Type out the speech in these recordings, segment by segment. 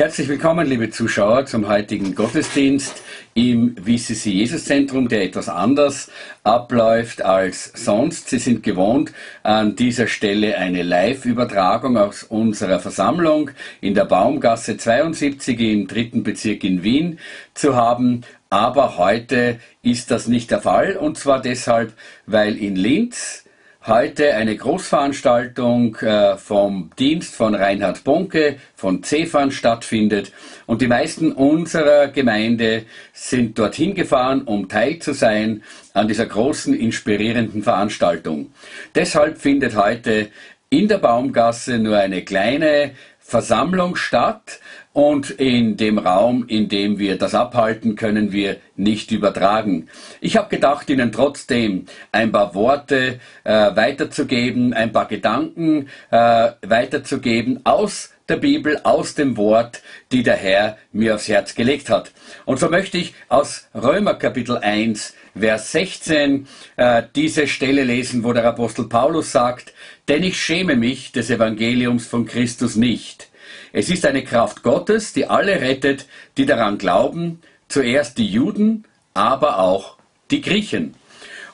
Herzlich willkommen, liebe Zuschauer, zum heutigen Gottesdienst im WCC Jesus Zentrum, der etwas anders abläuft als sonst. Sie sind gewohnt, an dieser Stelle eine Live-Übertragung aus unserer Versammlung in der Baumgasse 72 im dritten Bezirk in Wien zu haben. Aber heute ist das nicht der Fall und zwar deshalb, weil in Linz heute eine Großveranstaltung äh, vom Dienst von Reinhard Bonke von CEFAN stattfindet und die meisten unserer Gemeinde sind dorthin gefahren, um Teil zu sein an dieser großen, inspirierenden Veranstaltung. Deshalb findet heute in der Baumgasse nur eine kleine Versammlung statt und in dem Raum, in dem wir das abhalten, können wir nicht übertragen. Ich habe gedacht, Ihnen trotzdem ein paar Worte äh, weiterzugeben, ein paar Gedanken äh, weiterzugeben aus der Bibel, aus dem Wort, die der Herr mir aufs Herz gelegt hat. Und so möchte ich aus Römer Kapitel 1, Vers 16 äh, diese Stelle lesen, wo der Apostel Paulus sagt, denn ich schäme mich des Evangeliums von Christus nicht es ist eine Kraft Gottes, die alle rettet, die daran glauben, zuerst die Juden, aber auch die Griechen.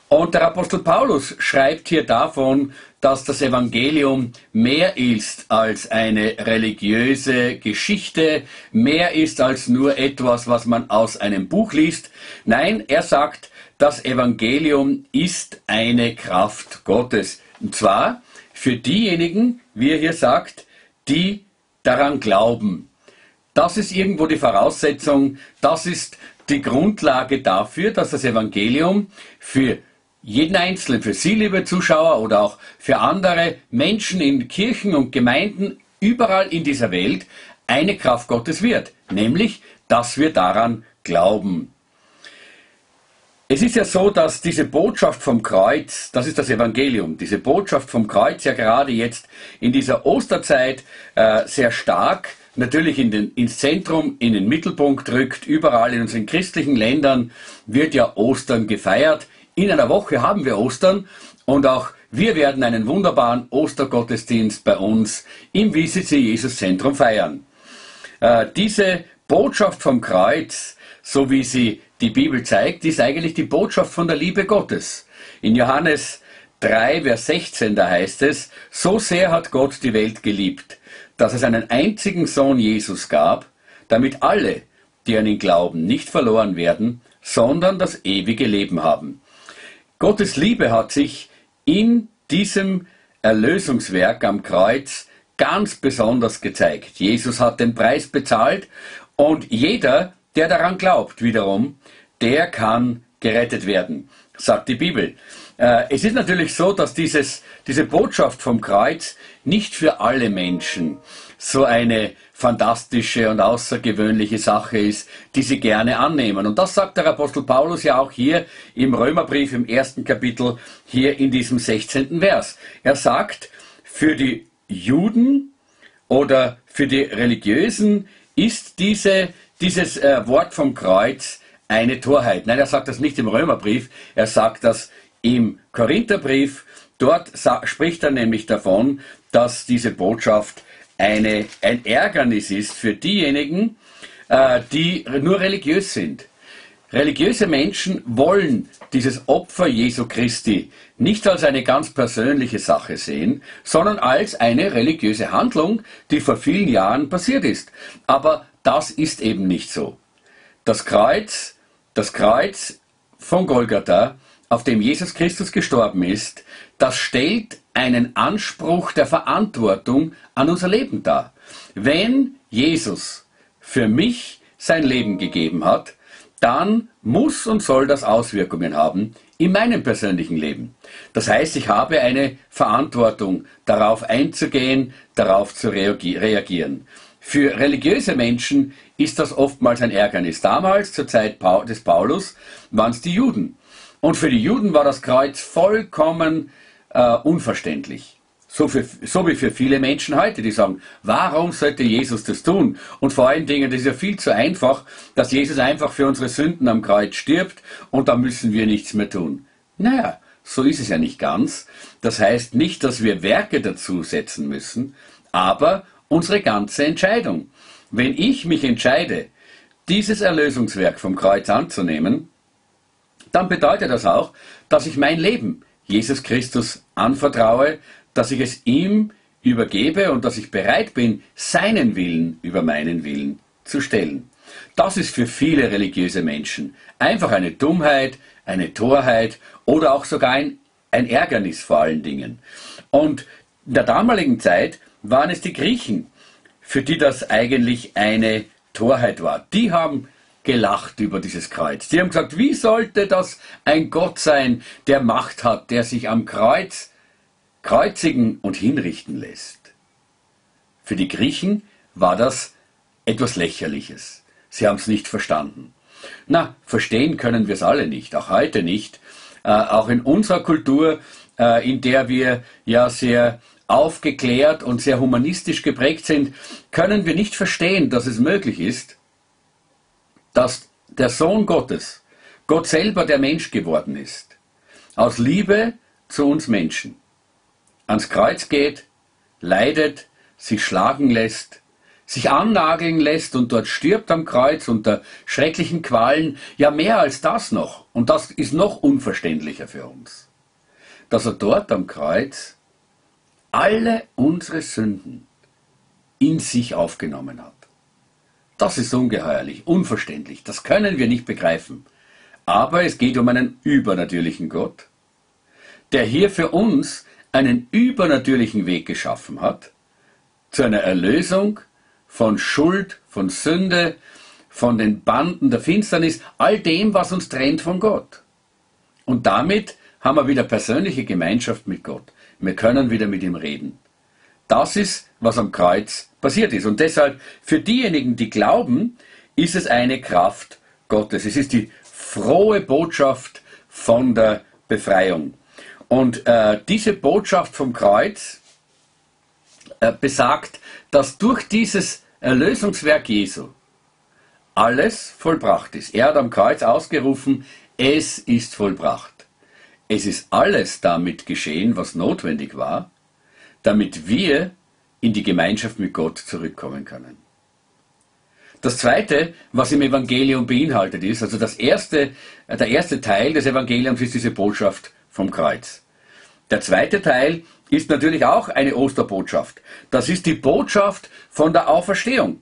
Und der Apostel Paulus schreibt hier davon, dass das Evangelium mehr ist als eine religiöse Geschichte, mehr ist als nur etwas, was man aus einem Buch liest. Nein, er sagt, das Evangelium ist eine Kraft Gottes. Und zwar für diejenigen, wie er hier sagt, die daran glauben. Das ist irgendwo die Voraussetzung, das ist die Grundlage dafür, dass das Evangelium für jeden Einzelnen, für Sie, liebe Zuschauer, oder auch für andere Menschen in Kirchen und Gemeinden überall in dieser Welt eine Kraft Gottes wird, nämlich, dass wir daran glauben. Es ist ja so, dass diese Botschaft vom Kreuz, das ist das Evangelium, diese Botschaft vom Kreuz ja gerade jetzt in dieser Osterzeit äh, sehr stark natürlich in den, ins Zentrum, in den Mittelpunkt rückt. Überall in unseren christlichen Ländern wird ja Ostern gefeiert. In einer Woche haben wir Ostern und auch wir werden einen wunderbaren Ostergottesdienst bei uns im WCC Jesus Zentrum feiern. Äh, diese Botschaft vom Kreuz, so wie sie die Bibel zeigt, ist eigentlich die Botschaft von der Liebe Gottes. In Johannes 3, Vers 16, da heißt es, so sehr hat Gott die Welt geliebt, dass es einen einzigen Sohn Jesus gab, damit alle, die an ihn glauben, nicht verloren werden, sondern das ewige Leben haben. Gottes Liebe hat sich in diesem Erlösungswerk am Kreuz ganz besonders gezeigt. Jesus hat den Preis bezahlt und jeder, der daran glaubt, wiederum, der kann gerettet werden, sagt die Bibel. Äh, es ist natürlich so, dass dieses, diese Botschaft vom Kreuz nicht für alle Menschen so eine fantastische und außergewöhnliche Sache ist, die sie gerne annehmen. Und das sagt der Apostel Paulus ja auch hier im Römerbrief im ersten Kapitel, hier in diesem 16. Vers. Er sagt, für die Juden oder für die Religiösen ist diese dieses äh, Wort vom Kreuz eine Torheit. Nein, er sagt das nicht im Römerbrief, er sagt das im Korintherbrief. Dort spricht er nämlich davon, dass diese Botschaft eine, ein Ärgernis ist für diejenigen, äh, die nur religiös sind. Religiöse Menschen wollen dieses Opfer Jesu Christi nicht als eine ganz persönliche Sache sehen, sondern als eine religiöse Handlung, die vor vielen Jahren passiert ist. Aber das ist eben nicht so. Das Kreuz, das Kreuz von Golgatha, auf dem Jesus Christus gestorben ist, das stellt einen Anspruch der Verantwortung an unser Leben dar. Wenn Jesus für mich sein Leben gegeben hat, dann muss und soll das Auswirkungen haben in meinem persönlichen Leben. Das heißt, ich habe eine Verantwortung, darauf einzugehen, darauf zu reagieren. Für religiöse Menschen ist das oftmals ein Ärgernis. Damals, zur Zeit des Paulus, waren es die Juden. Und für die Juden war das Kreuz vollkommen äh, unverständlich. So, für, so wie für viele Menschen heute, die sagen, warum sollte Jesus das tun? Und vor allen Dingen, das ist ja viel zu einfach, dass Jesus einfach für unsere Sünden am Kreuz stirbt und da müssen wir nichts mehr tun. Naja, so ist es ja nicht ganz. Das heißt nicht, dass wir Werke dazu setzen müssen, aber unsere ganze Entscheidung. wenn ich mich entscheide, dieses Erlösungswerk vom Kreuz anzunehmen, dann bedeutet das auch, dass ich mein Leben Jesus Christus anvertraue, dass ich es ihm übergebe und dass ich bereit bin, seinen Willen über meinen Willen zu stellen. Das ist für viele religiöse Menschen einfach eine Dummheit, eine Torheit oder auch sogar ein, ein Ärgernis vor allen Dingen. Und in der damaligen Zeit waren es die Griechen, für die das eigentlich eine Torheit war. Die haben gelacht über dieses Kreuz. Die haben gesagt, wie sollte das ein Gott sein, der Macht hat, der sich am Kreuz kreuzigen und hinrichten lässt? Für die Griechen war das etwas Lächerliches. Sie haben es nicht verstanden. Na, verstehen können wir es alle nicht, auch heute nicht. Äh, auch in unserer Kultur, äh, in der wir ja sehr aufgeklärt und sehr humanistisch geprägt sind, können wir nicht verstehen, dass es möglich ist, dass der Sohn Gottes, Gott selber der Mensch geworden ist, aus Liebe zu uns Menschen, ans Kreuz geht, leidet, sich schlagen lässt, sich annageln lässt und dort stirbt am Kreuz unter schrecklichen Qualen, ja mehr als das noch, und das ist noch unverständlicher für uns, dass er dort am Kreuz alle unsere Sünden in sich aufgenommen hat. Das ist ungeheuerlich, unverständlich, das können wir nicht begreifen. Aber es geht um einen übernatürlichen Gott, der hier für uns einen übernatürlichen Weg geschaffen hat, zu einer Erlösung von Schuld, von Sünde, von den Banden der Finsternis, all dem, was uns trennt von Gott. Und damit haben wir wieder persönliche Gemeinschaft mit Gott. Wir können wieder mit ihm reden. Das ist, was am Kreuz passiert ist. Und deshalb, für diejenigen, die glauben, ist es eine Kraft Gottes. Es ist die frohe Botschaft von der Befreiung. Und äh, diese Botschaft vom Kreuz äh, besagt, dass durch dieses Erlösungswerk Jesu alles vollbracht ist. Er hat am Kreuz ausgerufen, es ist vollbracht. Es ist alles damit geschehen, was notwendig war, damit wir in die Gemeinschaft mit Gott zurückkommen können. Das zweite, was im Evangelium beinhaltet ist, also das erste, der erste Teil des Evangeliums ist diese Botschaft vom Kreuz. Der zweite Teil ist natürlich auch eine Osterbotschaft. Das ist die Botschaft von der Auferstehung.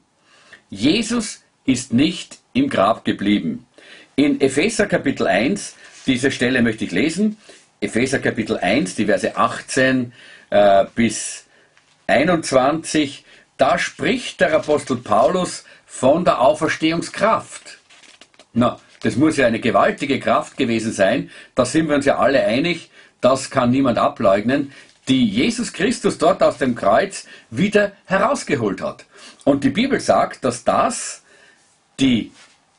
Jesus ist nicht im Grab geblieben. In Epheser Kapitel 1, diese Stelle möchte ich lesen, Epheser Kapitel 1, die Verse 18 äh, bis 21, da spricht der Apostel Paulus von der Auferstehungskraft. Na, das muss ja eine gewaltige Kraft gewesen sein, da sind wir uns ja alle einig, das kann niemand ableugnen, die Jesus Christus dort aus dem Kreuz wieder herausgeholt hat. Und die Bibel sagt, dass das die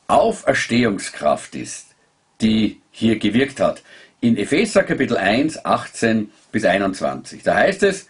Auferstehungskraft ist, die hier gewirkt hat. In Epheser Kapitel 1, 18 bis 21. Da heißt es,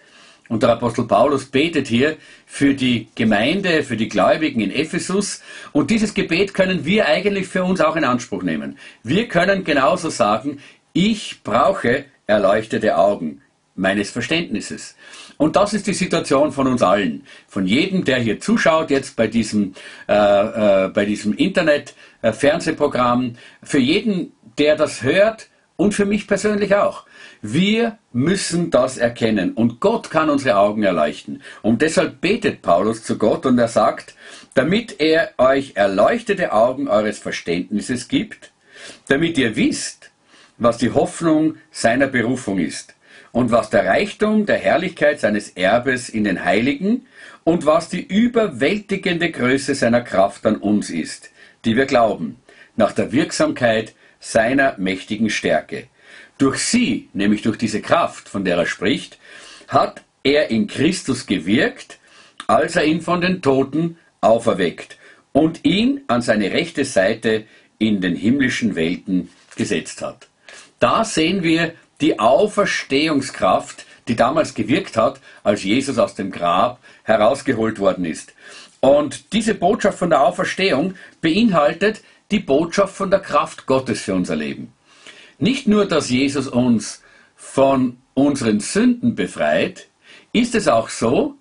und der Apostel Paulus betet hier für die Gemeinde, für die Gläubigen in Ephesus. Und dieses Gebet können wir eigentlich für uns auch in Anspruch nehmen. Wir können genauso sagen, ich brauche erleuchtete Augen meines Verständnisses. Und das ist die Situation von uns allen, von jedem, der hier zuschaut jetzt bei diesem, äh, äh, bei diesem Internet-Fernsehprogramm, äh, für jeden, der das hört und für mich persönlich auch. Wir müssen das erkennen und Gott kann unsere Augen erleuchten. Und deshalb betet Paulus zu Gott und er sagt, damit er euch erleuchtete Augen eures Verständnisses gibt, damit ihr wisst, was die Hoffnung seiner Berufung ist und was der Reichtum der Herrlichkeit seines Erbes in den Heiligen und was die überwältigende Größe seiner Kraft an uns ist, die wir glauben, nach der Wirksamkeit seiner mächtigen Stärke. Durch sie, nämlich durch diese Kraft, von der er spricht, hat er in Christus gewirkt, als er ihn von den Toten auferweckt und ihn an seine rechte Seite in den himmlischen Welten gesetzt hat. Da sehen wir die Auferstehungskraft, die damals gewirkt hat, als Jesus aus dem Grab herausgeholt worden ist. Und diese Botschaft von der Auferstehung beinhaltet die Botschaft von der Kraft Gottes für unser Leben. Nicht nur, dass Jesus uns von unseren Sünden befreit, ist es auch so,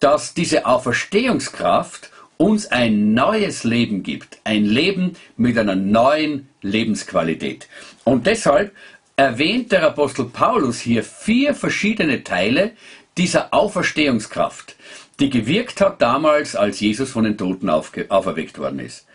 dass diese Auferstehungskraft uns ein neues Leben gibt. Ein Leben mit einer neuen Lebensqualität. Und deshalb erwähnt der Apostel Paulus hier vier verschiedene Teile dieser Auferstehungskraft, die gewirkt hat damals, als Jesus von den Toten auferweckt worden ist.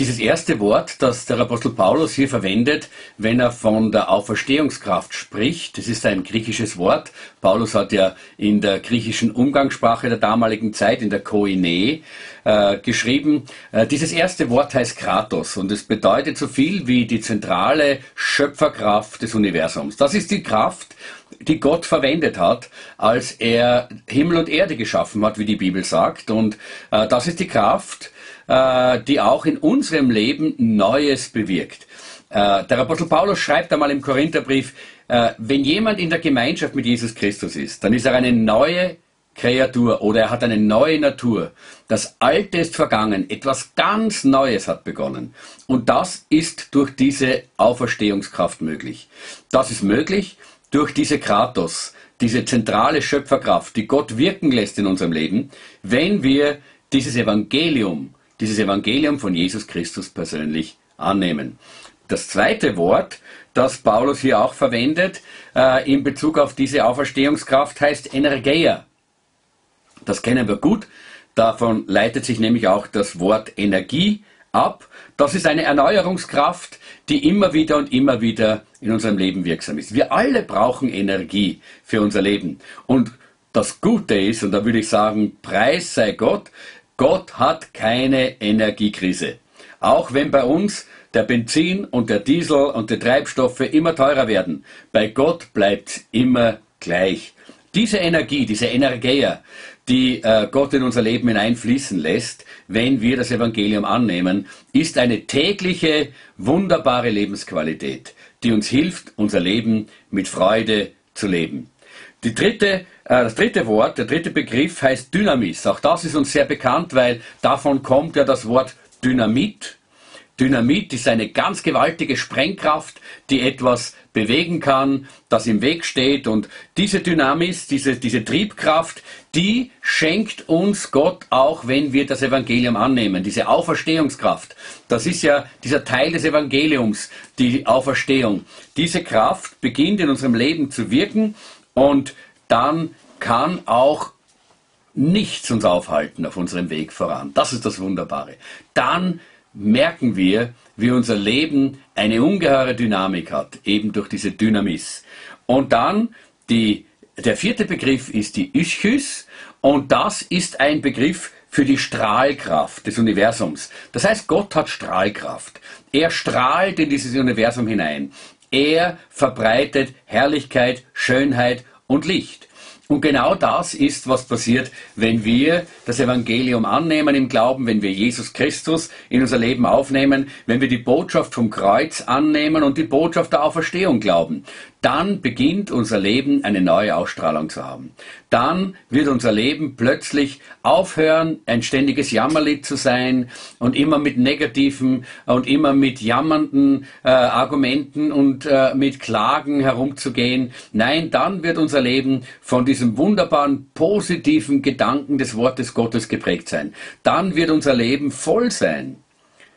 Dieses erste Wort, das der Apostel Paulus hier verwendet, wenn er von der Auferstehungskraft spricht, das ist ein griechisches Wort. Paulus hat ja in der griechischen Umgangssprache der damaligen Zeit, in der Koine, äh, geschrieben. Äh, dieses erste Wort heißt Kratos und es bedeutet so viel wie die zentrale Schöpferkraft des Universums. Das ist die Kraft, die Gott verwendet hat, als er Himmel und Erde geschaffen hat, wie die Bibel sagt. Und äh, das ist die Kraft, äh, die auch in unserem Leben Neues bewirkt. Äh, der Apostel Paulus schreibt einmal im Korintherbrief, äh, wenn jemand in der Gemeinschaft mit Jesus Christus ist, dann ist er eine neue Kreatur oder er hat eine neue Natur. Das Alte ist vergangen, etwas ganz Neues hat begonnen. Und das ist durch diese Auferstehungskraft möglich. Das ist möglich durch diese Kratos, diese zentrale Schöpferkraft, die Gott wirken lässt in unserem Leben, wenn wir dieses Evangelium dieses Evangelium von Jesus Christus persönlich annehmen. Das zweite Wort, das Paulus hier auch verwendet äh, in Bezug auf diese Auferstehungskraft, heißt Energeia. Das kennen wir gut. Davon leitet sich nämlich auch das Wort Energie ab. Das ist eine Erneuerungskraft, die immer wieder und immer wieder in unserem Leben wirksam ist. Wir alle brauchen Energie für unser Leben. Und das Gute ist, und da würde ich sagen, Preis sei Gott, Gott hat keine Energiekrise. Auch wenn bei uns der Benzin und der Diesel und die Treibstoffe immer teurer werden, bei Gott bleibt immer gleich. Diese Energie, diese Energia, die äh, Gott in unser Leben hineinfließen lässt, wenn wir das Evangelium annehmen, ist eine tägliche, wunderbare Lebensqualität, die uns hilft, unser Leben mit Freude zu leben. Die dritte, äh, das dritte Wort, der dritte Begriff heißt Dynamis. Auch das ist uns sehr bekannt, weil davon kommt ja das Wort Dynamit. Dynamit ist eine ganz gewaltige Sprengkraft, die etwas bewegen kann, das im Weg steht. Und diese Dynamis, diese, diese Triebkraft, die schenkt uns Gott auch, wenn wir das Evangelium annehmen. Diese Auferstehungskraft. Das ist ja dieser Teil des Evangeliums, die Auferstehung. Diese Kraft beginnt in unserem Leben zu wirken und dann kann auch nichts uns aufhalten auf unserem Weg voran. Das ist das Wunderbare. Dann merken wir, wie unser Leben eine ungeheure Dynamik hat, eben durch diese Dynamis. Und dann die, der vierte Begriff ist die Ischus und das ist ein Begriff für die Strahlkraft des Universums. Das heißt, Gott hat Strahlkraft. Er strahlt in dieses Universum hinein. Er verbreitet Herrlichkeit, Schönheit und Licht. Und genau das ist, was passiert, wenn wir das Evangelium annehmen im Glauben, wenn wir Jesus Christus in unser Leben aufnehmen, wenn wir die Botschaft vom Kreuz annehmen und die Botschaft der Auferstehung glauben dann beginnt unser Leben eine neue Ausstrahlung zu haben. Dann wird unser Leben plötzlich aufhören, ein ständiges Jammerlied zu sein und immer mit negativen und immer mit jammernden äh, Argumenten und äh, mit Klagen herumzugehen. Nein, dann wird unser Leben von diesem wunderbaren positiven Gedanken des Wortes Gottes geprägt sein. Dann wird unser Leben voll sein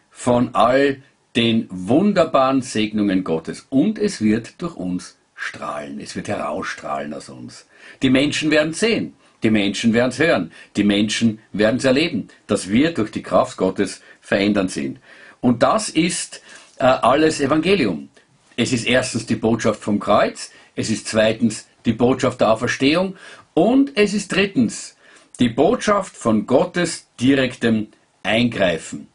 von all den wunderbaren Segnungen Gottes und es wird durch uns strahlen, es wird herausstrahlen aus uns. Die Menschen werden sehen, die Menschen werden es hören, die Menschen werden es erleben, dass wir durch die Kraft Gottes verändern sind. Und das ist äh, alles Evangelium. Es ist erstens die Botschaft vom Kreuz, es ist zweitens die Botschaft der Auferstehung und es ist drittens die Botschaft von Gottes direktem Eingreifen.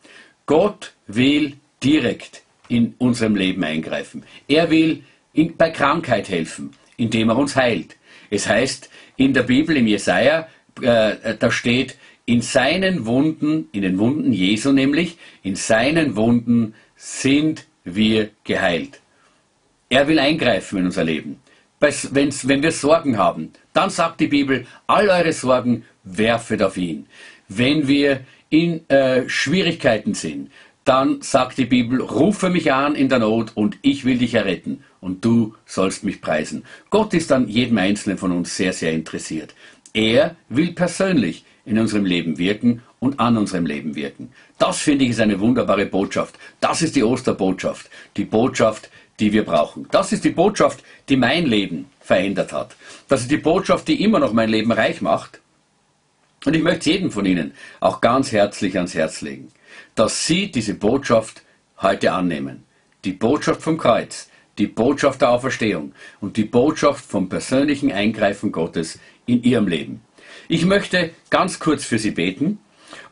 Gott will direkt in unserem Leben eingreifen. Er will in, bei Krankheit helfen, indem er uns heilt. Es heißt in der Bibel, im Jesaja, äh, da steht, in seinen Wunden, in den Wunden Jesu nämlich, in seinen Wunden sind wir geheilt. Er will eingreifen in unser Leben. Wenn's, wenn wir Sorgen haben, dann sagt die Bibel, all eure Sorgen werfet auf ihn. Wenn wir in äh, Schwierigkeiten sind, dann sagt die Bibel, rufe mich an in der Not und ich will dich erretten und du sollst mich preisen. Gott ist an jedem Einzelnen von uns sehr, sehr interessiert. Er will persönlich in unserem Leben wirken und an unserem Leben wirken. Das finde ich ist eine wunderbare Botschaft. Das ist die Osterbotschaft. Die Botschaft, die wir brauchen. Das ist die Botschaft, die mein Leben verändert hat. Das ist die Botschaft, die immer noch mein Leben reich macht. Und ich möchte jedem von Ihnen auch ganz herzlich ans Herz legen, dass Sie diese Botschaft heute annehmen. Die Botschaft vom Kreuz, die Botschaft der Auferstehung und die Botschaft vom persönlichen Eingreifen Gottes in Ihrem Leben. Ich möchte ganz kurz für Sie beten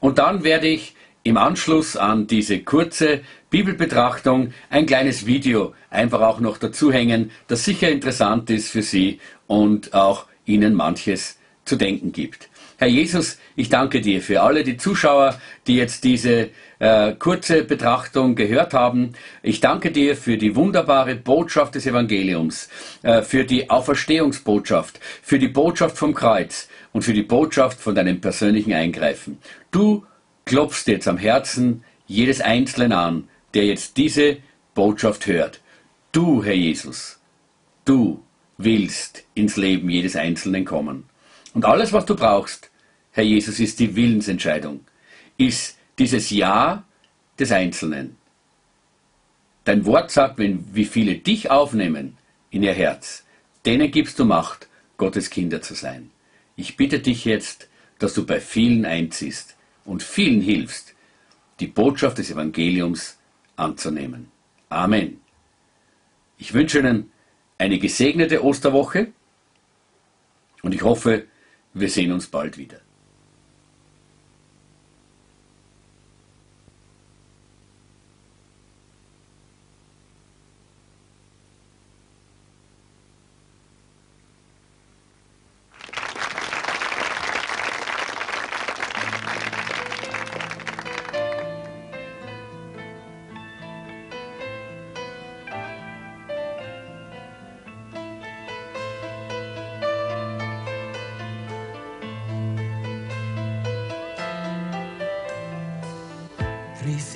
und dann werde ich im Anschluss an diese kurze Bibelbetrachtung ein kleines Video einfach auch noch dazuhängen, das sicher interessant ist für Sie und auch Ihnen manches zu denken gibt. Herr Jesus, ich danke dir für alle die Zuschauer, die jetzt diese äh, kurze Betrachtung gehört haben. Ich danke dir für die wunderbare Botschaft des Evangeliums, äh, für die Auferstehungsbotschaft, für die Botschaft vom Kreuz und für die Botschaft von deinem persönlichen Eingreifen. Du klopfst jetzt am Herzen jedes Einzelnen an, der jetzt diese Botschaft hört. Du, Herr Jesus, du willst ins Leben jedes Einzelnen kommen. Und alles, was du brauchst, Herr Jesus, ist die Willensentscheidung, ist dieses Ja des Einzelnen. Dein Wort sagt, wenn wie viele dich aufnehmen in ihr Herz, denen gibst du Macht, Gottes Kinder zu sein. Ich bitte dich jetzt, dass du bei vielen einziehst und vielen hilfst, die Botschaft des Evangeliums anzunehmen. Amen. Ich wünsche Ihnen eine gesegnete Osterwoche und ich hoffe, wir sehen uns bald wieder.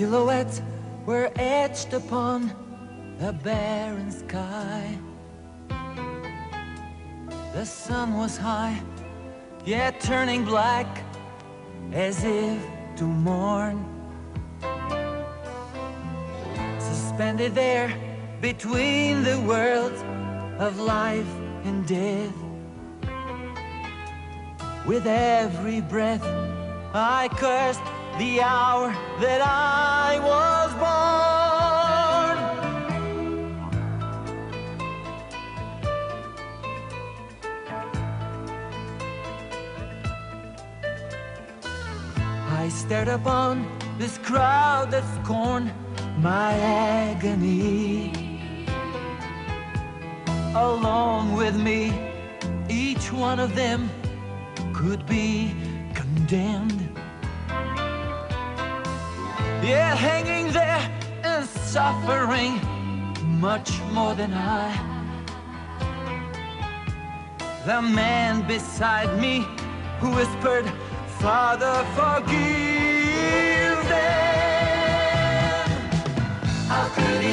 Silhouettes were etched upon the barren sky. The sun was high, yet turning black as if to mourn. Suspended there between the worlds of life and death. With every breath, I cursed the hour that I was born. I stared upon this crowd that scorned my agony. Along with me, each one of them could be condemned. Yet hanging there and suffering much more than I. The man beside me who whispered, Father, forgive them. How could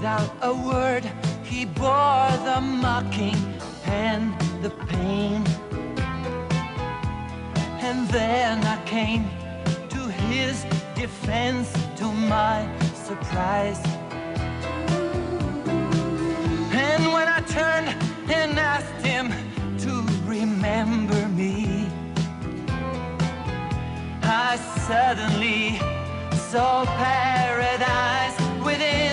Without a word, he bore the mocking and the pain. And then I came to his defense to my surprise. And when I turned and asked him to remember me, I suddenly saw paradise within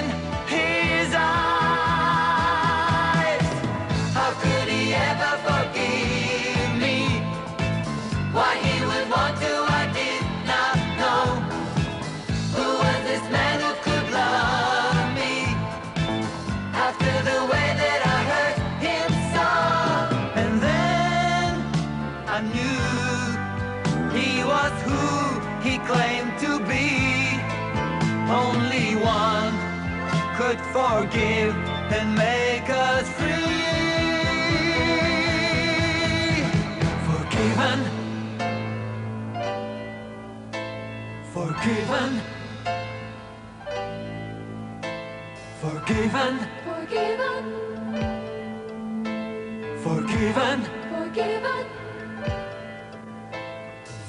forgive and make us free. Forgiven. Forgiven. Forgiven. Forgiven, Forgiven. forgiven,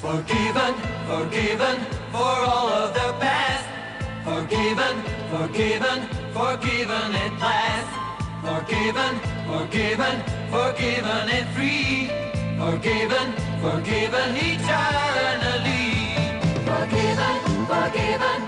Forgiven, forgiven for all of the past. Forgiven, forgiven, forgiven at last. Forgiven, forgiven, forgiven and free. Forgiven, forgiven eternally. forgiven, forgiven